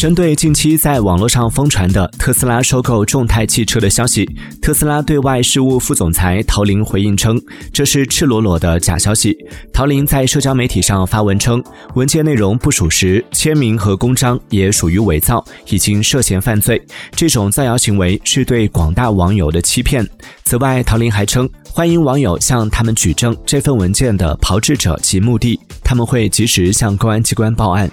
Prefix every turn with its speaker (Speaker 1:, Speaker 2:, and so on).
Speaker 1: 针对近期在网络上疯传的特斯拉收购众泰汽车的消息，特斯拉对外事务副总裁陶林回应称，这是赤裸裸的假消息。陶林在社交媒体上发文称，文件内容不属实，签名和公章也属于伪造，已经涉嫌犯罪。这种造谣行为是对广大网友的欺骗。此外，陶林还称，欢迎网友向他们举证这份文件的炮制者及目的，他们会及时向公安机关报案。